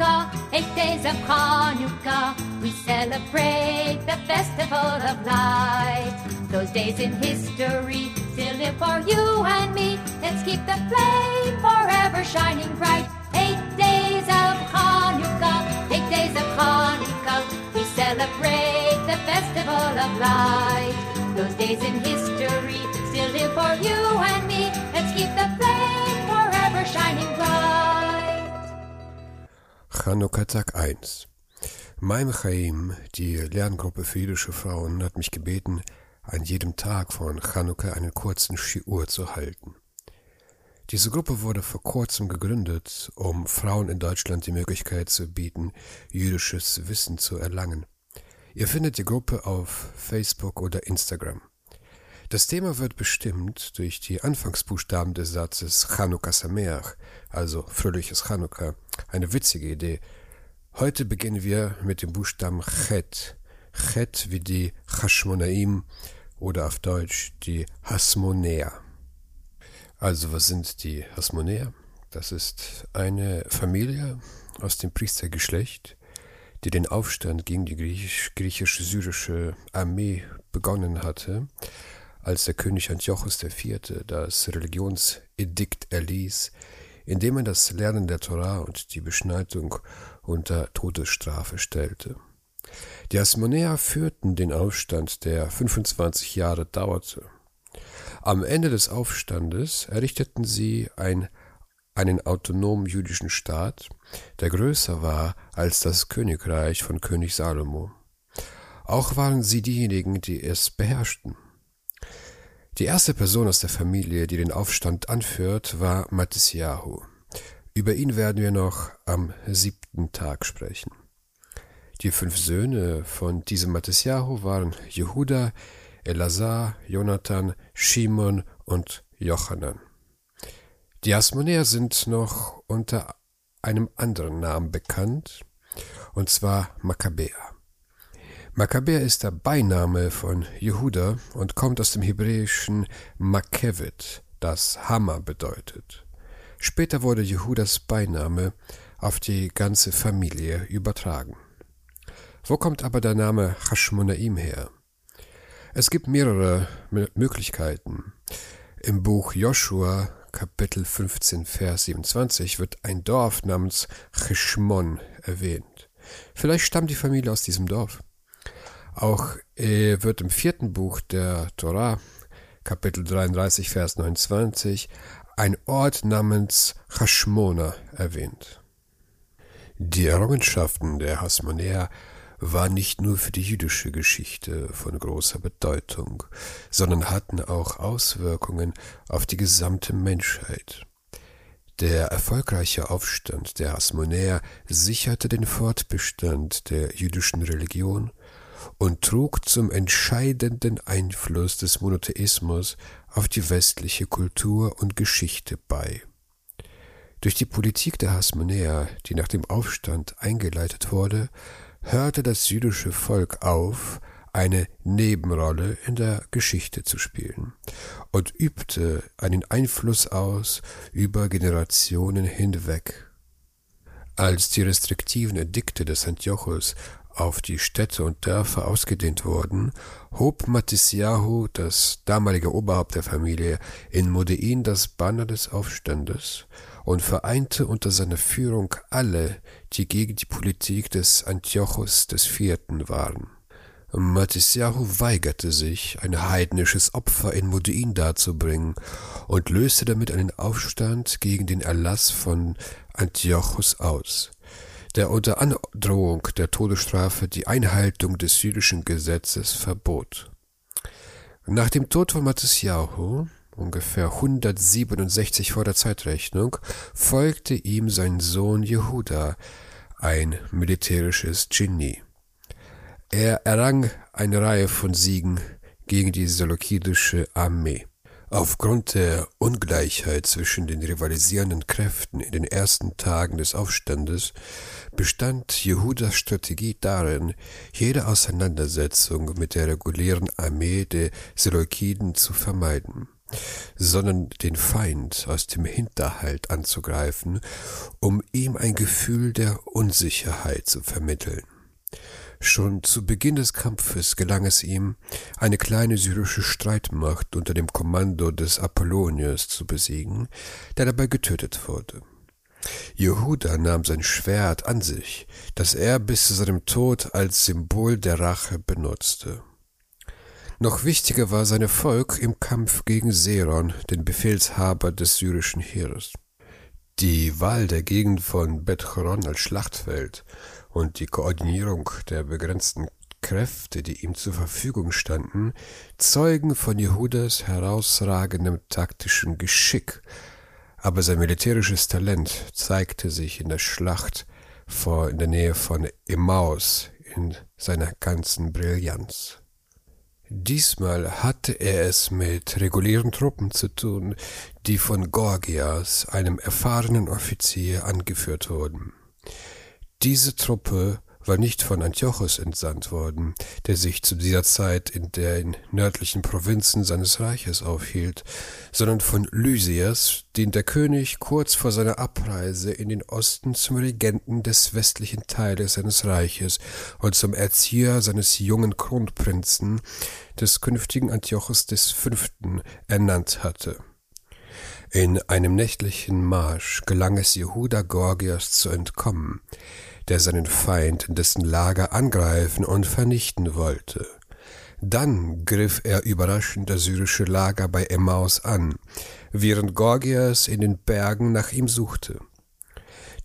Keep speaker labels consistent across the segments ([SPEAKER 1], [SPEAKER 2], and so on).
[SPEAKER 1] Hanukkah, eight days of Hanukkah, we celebrate the festival of light. Those days in history still live for you and me. Let's keep the flame forever shining bright. Eight days of Hanukkah, eight days of Hanukkah, we celebrate the festival of light. Those days in history still live for you
[SPEAKER 2] Chanukka Tag 1 Maim Chaim, die Lerngruppe für jüdische Frauen, hat mich gebeten, an jedem Tag von Chanukka einen kurzen Shiur zu halten. Diese Gruppe wurde vor kurzem gegründet, um Frauen in Deutschland die Möglichkeit zu bieten, jüdisches Wissen zu erlangen. Ihr findet die Gruppe auf Facebook oder Instagram. Das Thema wird bestimmt durch die Anfangsbuchstaben des Satzes Chanukka Sameach, also fröhliches Chanukka, eine witzige Idee. Heute beginnen wir mit dem Buchstaben Chet, Chet wie die Chashmonaim oder auf Deutsch die Hasmonäer. Also was sind die Hasmonäer? Das ist eine Familie aus dem Priestergeschlecht, die den Aufstand gegen die griechisch- griechisch-syrische Armee begonnen hatte, als der König Antiochus IV. das Religionsedikt erließ, indem er das Lernen der Torah und die Beschneidung unter Todesstrafe stellte. Die Hasmonäer führten den Aufstand, der 25 Jahre dauerte. Am Ende des Aufstandes errichteten sie ein, einen autonomen jüdischen Staat, der größer war als das Königreich von König Salomo. Auch waren sie diejenigen, die es beherrschten. Die erste Person aus der Familie, die den Aufstand anführt, war Matisyahu. Über ihn werden wir noch am siebten Tag sprechen. Die fünf Söhne von diesem Matisyahu waren Jehuda, Elazar, Jonathan, Shimon und Jochanan. Die Asmonäer sind noch unter einem anderen Namen bekannt, und zwar Makkabäer. Makkabäer ist der Beiname von Jehuda und kommt aus dem hebräischen Makkevit, das Hammer bedeutet. Später wurde Jehudas Beiname auf die ganze Familie übertragen. Wo kommt aber der Name Hashmonaim her? Es gibt mehrere Möglichkeiten. Im Buch Joshua, Kapitel 15, Vers 27, wird ein Dorf namens Cheshmon erwähnt. Vielleicht stammt die Familie aus diesem Dorf. Auch äh, wird im vierten Buch der Torah, Kapitel 33, Vers 29, ein Ort namens Chashmona erwähnt. Die Errungenschaften der Hasmonäer waren nicht nur für die jüdische Geschichte von großer Bedeutung, sondern hatten auch Auswirkungen auf die gesamte Menschheit. Der erfolgreiche Aufstand der Hasmonäer sicherte den Fortbestand der jüdischen Religion und trug zum entscheidenden Einfluss des Monotheismus auf die westliche Kultur und Geschichte bei. Durch die Politik der Hasmonäer, die nach dem Aufstand eingeleitet wurde, hörte das jüdische Volk auf, eine Nebenrolle in der Geschichte zu spielen und übte einen Einfluss aus über Generationen hinweg. Als die restriktiven Edikte des Antiochus auf die Städte und Dörfer ausgedehnt wurden, hob Matisyahu, das damalige Oberhaupt der Familie, in Modein das Banner des Aufstandes und vereinte unter seiner Führung alle, die gegen die Politik des Antiochus IV. waren. Matisyahu weigerte sich, ein heidnisches Opfer in Modein darzubringen und löste damit einen Aufstand gegen den Erlass von Antiochus aus der unter Androhung der Todesstrafe die Einhaltung des jüdischen Gesetzes verbot. Nach dem Tod von Matisyahu, ungefähr 167 vor der Zeitrechnung, folgte ihm sein Sohn Jehuda, ein militärisches Genie. Er errang eine Reihe von Siegen gegen die seleukidische Armee. Aufgrund der Ungleichheit zwischen den rivalisierenden Kräften in den ersten Tagen des Aufstandes bestand Jehudas Strategie darin, jede Auseinandersetzung mit der regulären Armee der Seleukiden zu vermeiden. sondern den Feind aus dem Hinterhalt anzugreifen, um ihm ein Gefühl der Unsicherheit zu vermitteln. Schon zu Beginn des Kampfes gelang es ihm, eine kleine syrische Streitmacht unter dem Kommando des Apollonius zu besiegen, der dabei getötet wurde. Jehuda nahm sein Schwert an sich, das er bis zu seinem Tod als Symbol der Rache benutzte. Noch wichtiger war sein Erfolg im Kampf gegen Seron, den Befehlshaber des syrischen Heeres. Die Wahl der Gegend von Bet Horon als Schlachtfeld und die Koordinierung der begrenzten Kräfte, die ihm zur Verfügung standen, zeugen von Jehudas herausragendem taktischen Geschick, aber sein militärisches Talent zeigte sich in der Schlacht vor in der Nähe von Emmaus in seiner ganzen Brillanz. Diesmal hatte er es mit regulären Truppen zu tun, die von Gorgias, einem erfahrenen Offizier, angeführt wurden. Diese Truppe war nicht von Antiochos entsandt worden, der sich zu dieser Zeit in den nördlichen Provinzen seines Reiches aufhielt, sondern von Lysias, den der König kurz vor seiner Abreise in den Osten zum Regenten des westlichen Teiles seines Reiches und zum Erzieher seines jungen Kronprinzen, des künftigen Antiochos V. ernannt hatte. In einem nächtlichen Marsch gelang es Jehuda Gorgias zu entkommen, der seinen Feind in dessen Lager angreifen und vernichten wollte. Dann griff er überraschend das syrische Lager bei Emmaus an, während Gorgias in den Bergen nach ihm suchte.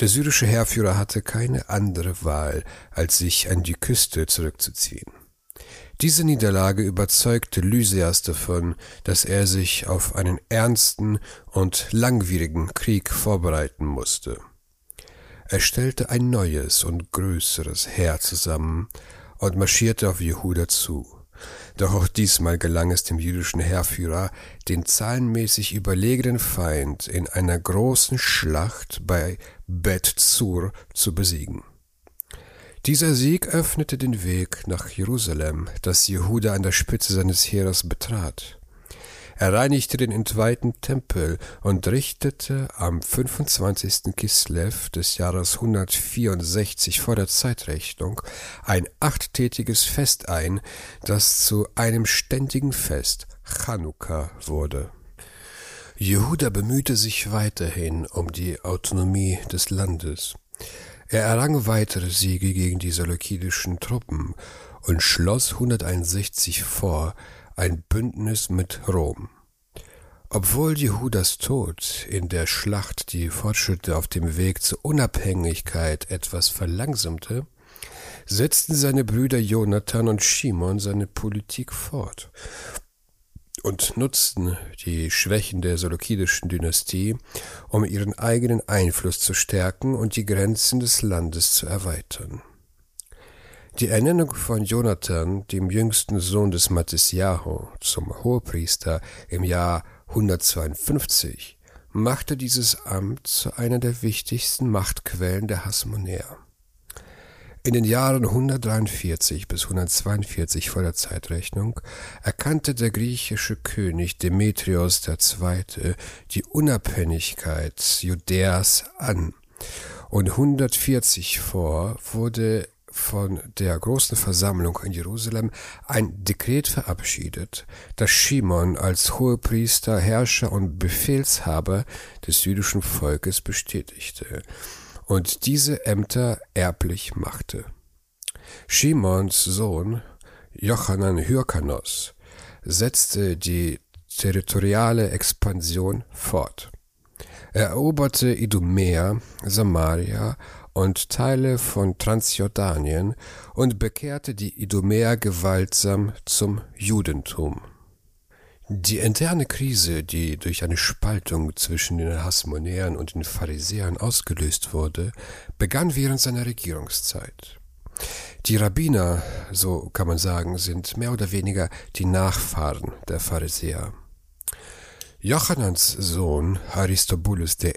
[SPEAKER 2] Der syrische Heerführer hatte keine andere Wahl, als sich an die Küste zurückzuziehen. Diese Niederlage überzeugte Lysias davon, dass er sich auf einen ernsten und langwierigen Krieg vorbereiten musste. Er stellte ein neues und größeres Heer zusammen und marschierte auf Jehuda zu. Doch auch diesmal gelang es dem jüdischen Heerführer, den zahlenmäßig überlegenen Feind in einer großen Schlacht bei Bet Zur zu besiegen. Dieser Sieg öffnete den Weg nach Jerusalem, das Jehuda an der Spitze seines Heeres betrat. Er reinigte den entweihten Tempel und richtete am 25. Kislev des Jahres 164 vor der Zeitrechnung ein achttätiges Fest ein, das zu einem ständigen Fest Chanukka wurde. Jehuda bemühte sich weiterhin um die Autonomie des Landes. Er errang weitere Siege gegen die seleukidischen Truppen und schloss 161 vor, ein Bündnis mit Rom. Obwohl Jehudas Tod in der Schlacht die Fortschritte auf dem Weg zur Unabhängigkeit etwas verlangsamte, setzten seine Brüder Jonathan und Shimon seine Politik fort und nutzten die Schwächen der seleukidischen Dynastie, um ihren eigenen Einfluss zu stärken und die Grenzen des Landes zu erweitern. Die Ernennung von Jonathan, dem jüngsten Sohn des Matisyahu, zum Hohepriester im Jahr 152 machte dieses Amt zu einer der wichtigsten Machtquellen der Hasmonäer. In den Jahren 143 bis 142 vor der Zeitrechnung erkannte der griechische König Demetrios II. die Unabhängigkeit Judäas an und 140 vor wurde von der großen Versammlung in Jerusalem ein Dekret verabschiedet, das Shimon als Hohepriester, Herrscher und Befehlshaber des jüdischen Volkes bestätigte und diese Ämter erblich machte. Shimons Sohn Jochanan Hyrkanos setzte die territoriale Expansion fort. Er eroberte Idumea, Samaria und Teile von Transjordanien und bekehrte die Idumäer gewaltsam zum Judentum. Die interne Krise, die durch eine Spaltung zwischen den Hasmonäern und den Pharisäern ausgelöst wurde, begann während seiner Regierungszeit. Die Rabbiner, so kann man sagen, sind mehr oder weniger die Nachfahren der Pharisäer. Jochanans Sohn Aristobulus I.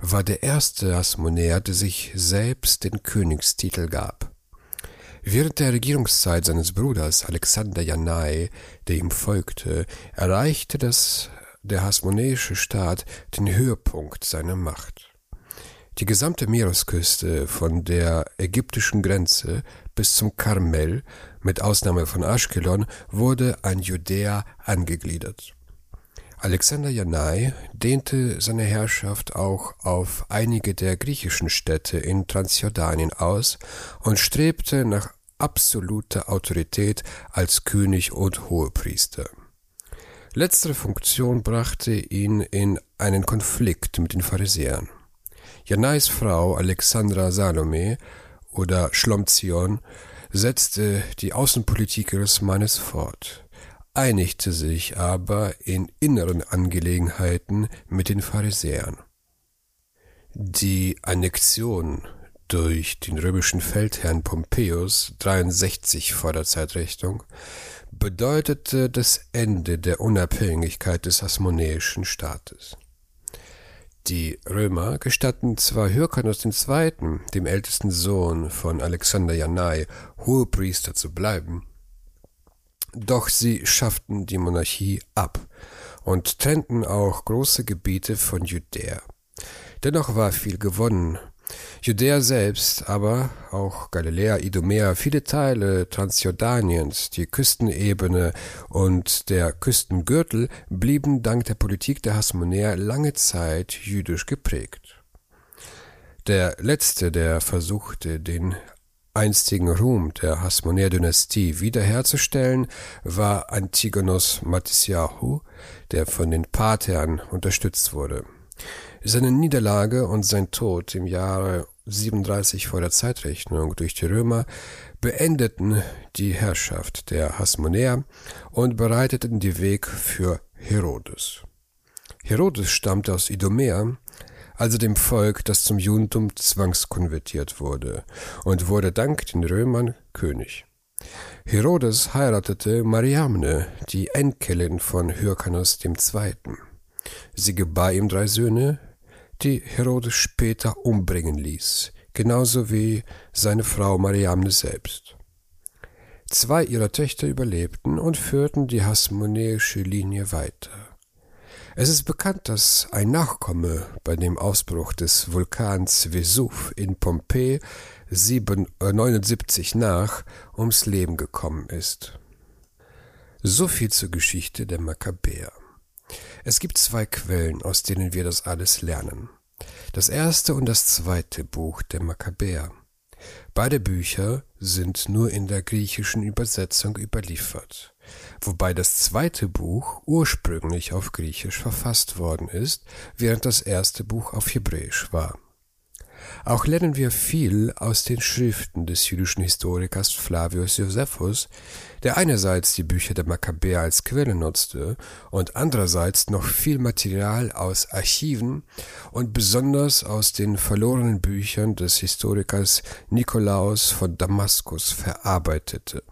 [SPEAKER 2] war der erste Asmonäer, der sich selbst den Königstitel gab. Während der Regierungszeit seines Bruders Alexander Janai, der ihm folgte, erreichte das, der hasmonäische Staat den Höhepunkt seiner Macht. Die gesamte Meeresküste von der ägyptischen Grenze bis zum Karmel, mit Ausnahme von Aschkelon, wurde an Judäa angegliedert. Alexander Janai dehnte seine Herrschaft auch auf einige der griechischen Städte in Transjordanien aus und strebte nach absoluter Autorität als König und Hohepriester. Letztere Funktion brachte ihn in einen Konflikt mit den Pharisäern. Janais Frau Alexandra Salome oder Schlomzion setzte die Außenpolitik ihres Mannes fort einigte sich aber in inneren Angelegenheiten mit den Pharisäern. Die Annexion durch den römischen Feldherrn Pompeius 63 vor der Zeitrechnung bedeutete das Ende der Unabhängigkeit des hasmonäischen Staates. Die Römer gestatten zwar Hyrkanus II., dem ältesten Sohn von Alexander Janai, Hohepriester zu bleiben, doch sie schafften die Monarchie ab und trennten auch große Gebiete von Judäa. Dennoch war viel gewonnen. Judäa selbst, aber auch Galiläa, Idumea, viele Teile Transjordaniens, die Küstenebene und der Küstengürtel blieben dank der Politik der Hasmonäer lange Zeit jüdisch geprägt. Der letzte, der versuchte, den einstigen Ruhm der Hasmonäer-Dynastie wiederherzustellen, war Antigonos Matisyahu, der von den Parthern unterstützt wurde. Seine Niederlage und sein Tod im Jahre 37 vor der Zeitrechnung durch die Römer beendeten die Herrschaft der Hasmonäer und bereiteten die Weg für Herodes. Herodes stammte aus Idomea, also dem Volk, das zum Judentum zwangskonvertiert wurde, und wurde dank den Römern König. Herodes heiratete Mariamne, die Enkelin von Hyrkanus II. Sie gebar ihm drei Söhne, die Herodes später umbringen ließ, genauso wie seine Frau Mariamne selbst. Zwei ihrer Töchter überlebten und führten die hasmonäische Linie weiter. Es ist bekannt, dass ein Nachkomme bei dem Ausbruch des Vulkans Vesuv in Pompeji 79 nach ums Leben gekommen ist. So viel zur Geschichte der Makkabäer. Es gibt zwei Quellen, aus denen wir das alles lernen. Das erste und das zweite Buch der Makkabäer. Beide Bücher sind nur in der griechischen Übersetzung überliefert wobei das zweite Buch ursprünglich auf Griechisch verfasst worden ist, während das erste Buch auf Hebräisch war. Auch lernen wir viel aus den Schriften des jüdischen Historikers Flavius Josephus, der einerseits die Bücher der Makkabäer als Quelle nutzte und andererseits noch viel Material aus Archiven und besonders aus den verlorenen Büchern des Historikers Nikolaus von Damaskus verarbeitete.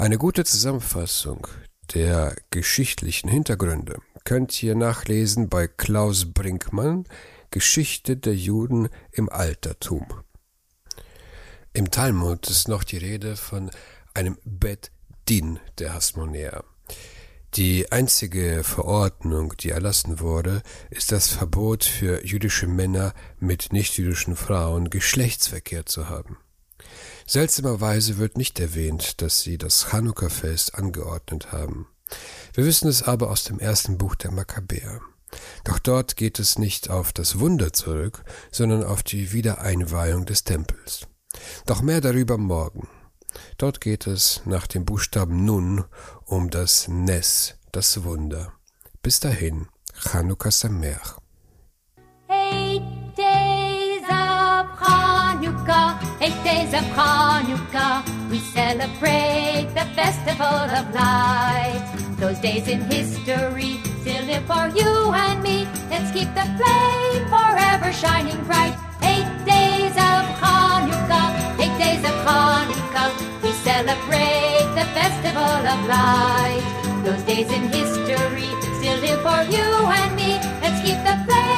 [SPEAKER 2] Eine gute Zusammenfassung der geschichtlichen Hintergründe könnt ihr nachlesen bei Klaus Brinkmann Geschichte der Juden im Altertum. Im Talmud ist noch die Rede von einem Bet Din der Hasmonäer. Die einzige Verordnung, die erlassen wurde, ist das Verbot für jüdische Männer mit nichtjüdischen Frauen Geschlechtsverkehr zu haben. Seltsamerweise wird nicht erwähnt, dass sie das Chanukka-Fest angeordnet haben. Wir wissen es aber aus dem ersten Buch der Makkabäer. Doch dort geht es nicht auf das Wunder zurück, sondern auf die Wiedereinweihung des Tempels. Doch mehr darüber morgen. Dort geht es nach dem Buchstaben Nun um das Nes, das Wunder. Bis dahin, Chanukka Sameach.
[SPEAKER 1] eight of Hanukkah, we celebrate the festival of light. Those days in history still live for you and me. Let's keep the flame forever shining bright. Eight days of Hanukkah, eight days of Hanukkah, we celebrate the festival of light. Those days in history still live for you and me. Let's keep the flame